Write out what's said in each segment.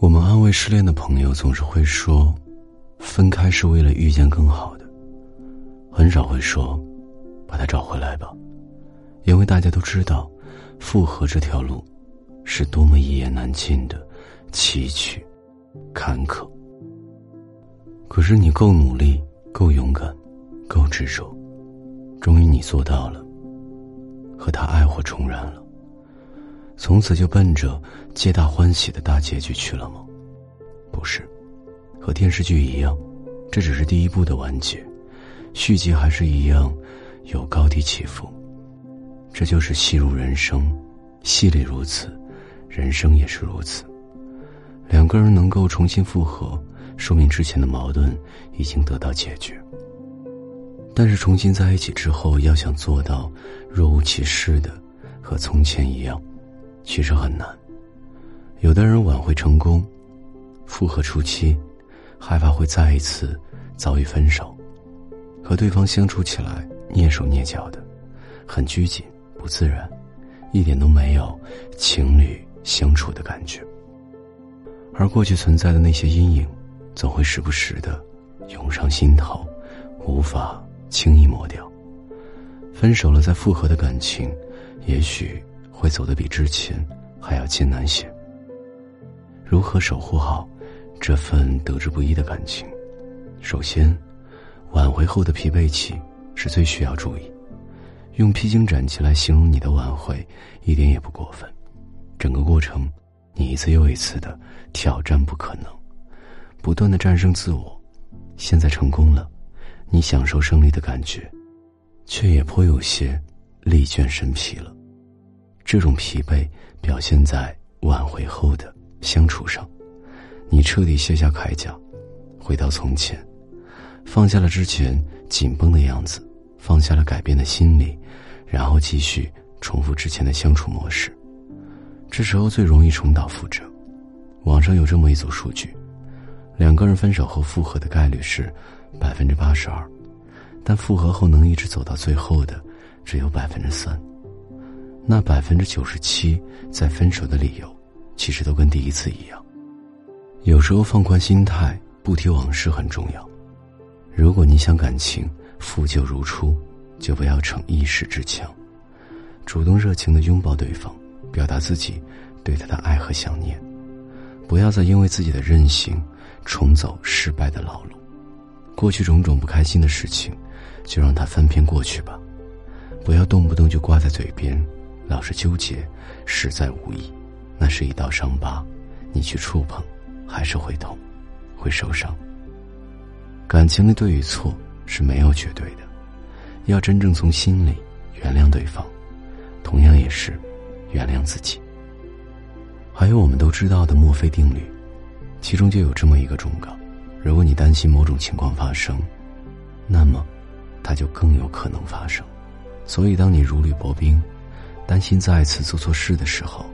我们安慰失恋的朋友，总是会说，分开是为了遇见更好的，很少会说，把他找回来吧，因为大家都知道，复合这条路，是多么一言难尽的崎岖、坎坷。可是你够努力，够勇敢，够执着，终于你做到了，和他爱火重燃了。从此就奔着皆大欢喜的大结局去了吗？不是，和电视剧一样，这只是第一部的完结，续集还是一样有高低起伏。这就是戏如人生，戏里如此，人生也是如此。两个人能够重新复合，说明之前的矛盾已经得到解决。但是重新在一起之后，要想做到若无其事的和从前一样。其实很难，有的人挽回成功，复合初期，害怕会再一次遭遇分手，和对方相处起来蹑手蹑脚的，很拘谨不自然，一点都没有情侣相处的感觉。而过去存在的那些阴影，总会时不时的涌上心头，无法轻易抹掉。分手了再复合的感情，也许。会走得比之前还要艰难些。如何守护好这份得之不易的感情？首先，挽回后的疲惫期是最需要注意。用披荆斩棘来形容你的挽回，一点也不过分。整个过程，你一次又一次的挑战不可能，不断的战胜自我。现在成功了，你享受胜利的感觉，却也颇有些力倦身疲了。这种疲惫表现在挽回后的相处上，你彻底卸下铠甲，回到从前，放下了之前紧绷的样子，放下了改变的心理，然后继续重复之前的相处模式。这时候最容易重蹈覆辙。网上有这么一组数据：两个人分手后复合的概率是百分之八十二，但复合后能一直走到最后的只有百分之三。那百分之九十七在分手的理由，其实都跟第一次一样。有时候放宽心态，不提往事很重要。如果你想感情复旧如初，就不要逞一时之强，主动热情的拥抱对方，表达自己对他的爱和想念。不要再因为自己的任性，重走失败的老路。过去种种不开心的事情，就让它翻篇过去吧。不要动不动就挂在嘴边。老是纠结，实在无益。那是一道伤疤，你去触碰，还是会痛，会受伤。感情的对与错是没有绝对的，要真正从心里原谅对方，同样也是原谅自己。还有我们都知道的墨菲定律，其中就有这么一个忠告：如果你担心某种情况发生，那么它就更有可能发生。所以，当你如履薄冰。担心再次做错事的时候，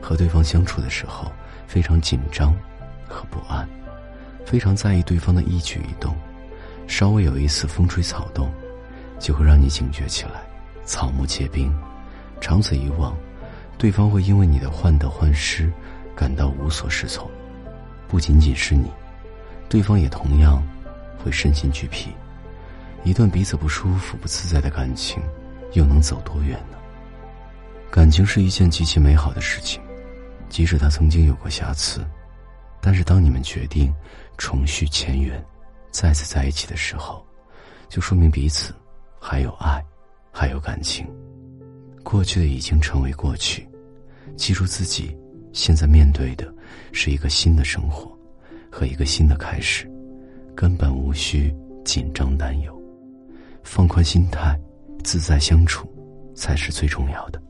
和对方相处的时候非常紧张和不安，非常在意对方的一举一动，稍微有一丝风吹草动，就会让你警觉起来，草木皆兵。长此以往，对方会因为你的患得患失感到无所适从，不仅仅是你，对方也同样会身心俱疲。一段彼此不舒服、不自在的感情，又能走多远呢？感情是一件极其美好的事情，即使他曾经有过瑕疵，但是当你们决定重续前缘，再次在一起的时候，就说明彼此还有爱，还有感情。过去的已经成为过去，记住自己现在面对的是一个新的生活和一个新的开始，根本无需紧张担忧，放宽心态，自在相处，才是最重要的。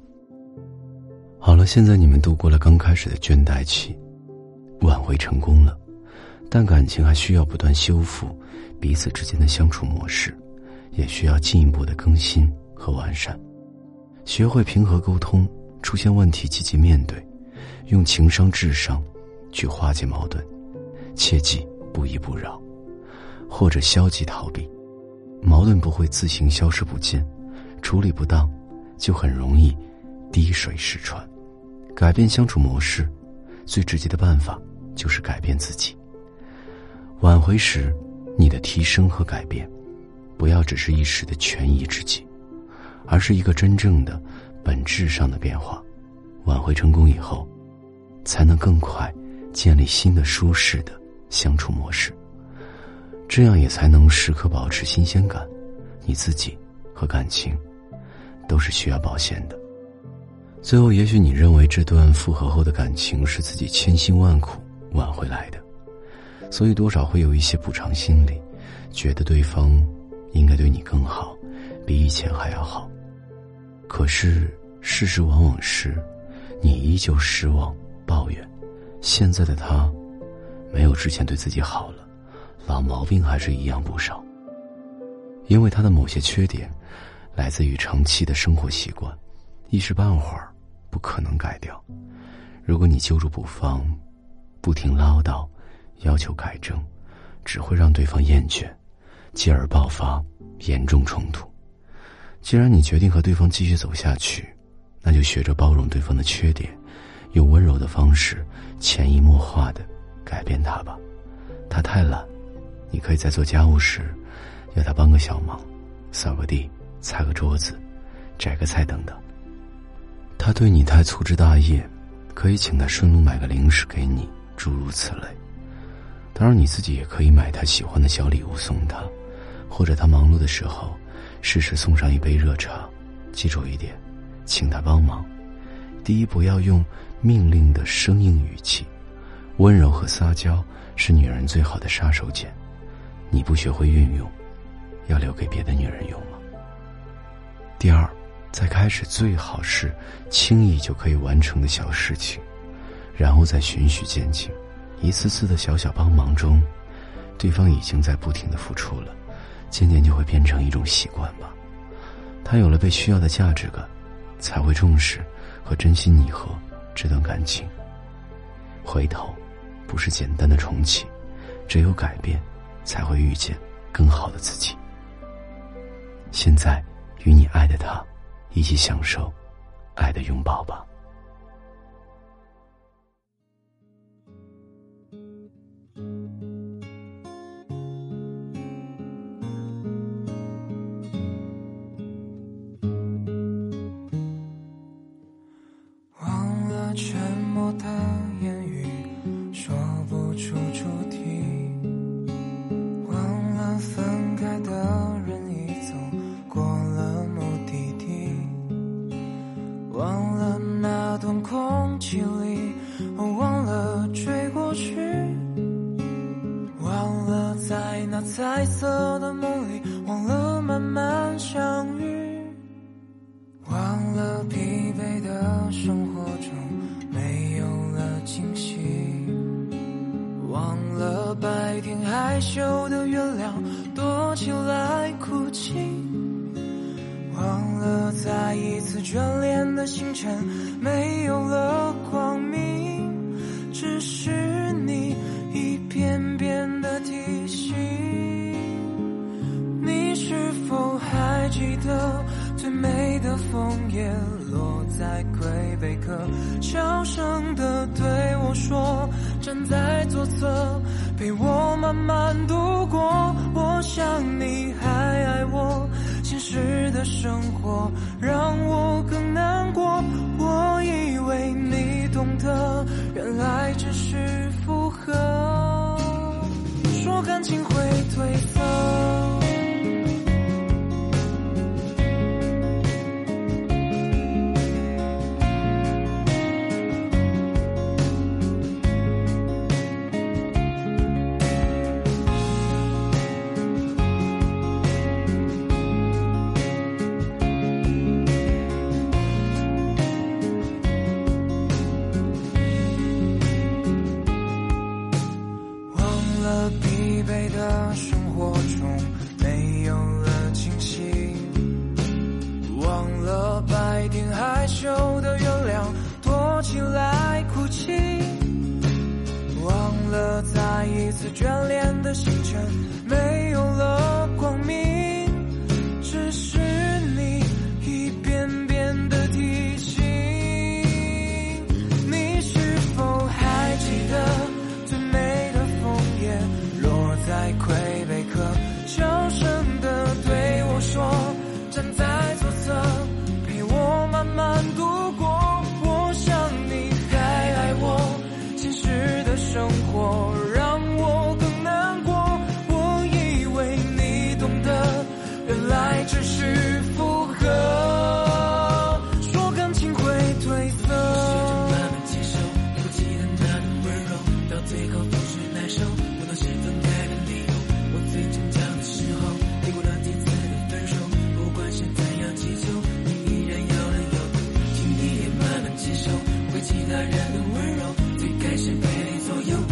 好了，现在你们度过了刚开始的倦怠期，挽回成功了，但感情还需要不断修复，彼此之间的相处模式，也需要进一步的更新和完善。学会平和沟通，出现问题积极面对，用情商智商去化解矛盾，切记不依不饶，或者消极逃避，矛盾不会自行消失不见，处理不当，就很容易滴水石穿。改变相处模式，最直接的办法就是改变自己。挽回时，你的提升和改变，不要只是一时的权宜之计，而是一个真正的、本质上的变化。挽回成功以后，才能更快建立新的舒适的相处模式。这样也才能时刻保持新鲜感。你自己和感情，都是需要保鲜的。最后，也许你认为这段复合后的感情是自己千辛万苦挽回来的，所以多少会有一些补偿心理，觉得对方应该对你更好，比以前还要好。可是事实往往是，你依旧失望、抱怨，现在的他没有之前对自己好了，老毛病还是一样不少。因为他的某些缺点，来自于长期的生活习惯。一时半会儿不可能改掉。如果你揪住不放，不停唠叨，要求改正，只会让对方厌倦，继而爆发严重冲突。既然你决定和对方继续走下去，那就学着包容对方的缺点，用温柔的方式潜移默化的改变他吧。他太懒，你可以在做家务时，要他帮个小忙，扫个地、擦个桌子、摘个菜等等。他对你太粗枝大叶，可以请他顺路买个零食给你，诸如此类。当然，你自己也可以买他喜欢的小礼物送他，或者他忙碌的时候，适时送上一杯热茶。记住一点，请他帮忙。第一，不要用命令的生硬语气，温柔和撒娇是女人最好的杀手锏。你不学会运用，要留给别的女人用吗？第二。在开始最好是轻易就可以完成的小事情，然后再循序渐进，一次次的小小帮忙中，对方已经在不停的付出了，渐渐就会变成一种习惯吧。他有了被需要的价值感，才会重视和珍惜你和这段感情。回头，不是简单的重启，只有改变，才会遇见更好的自己。现在，与你爱的他。一起享受爱的拥抱吧。生活中没有了惊喜，忘了白天害羞的月亮躲起来哭泣。忘了再一次眷恋的星辰没有了光明，只是你一遍遍的提醒。你是否还记得最美的枫叶落在魁北克，小声的对我说：“站在左侧，陪我慢慢度过。”我想你还爱我。现实的生活让我次眷恋的星辰没有了他人的温柔，最开始被你左右。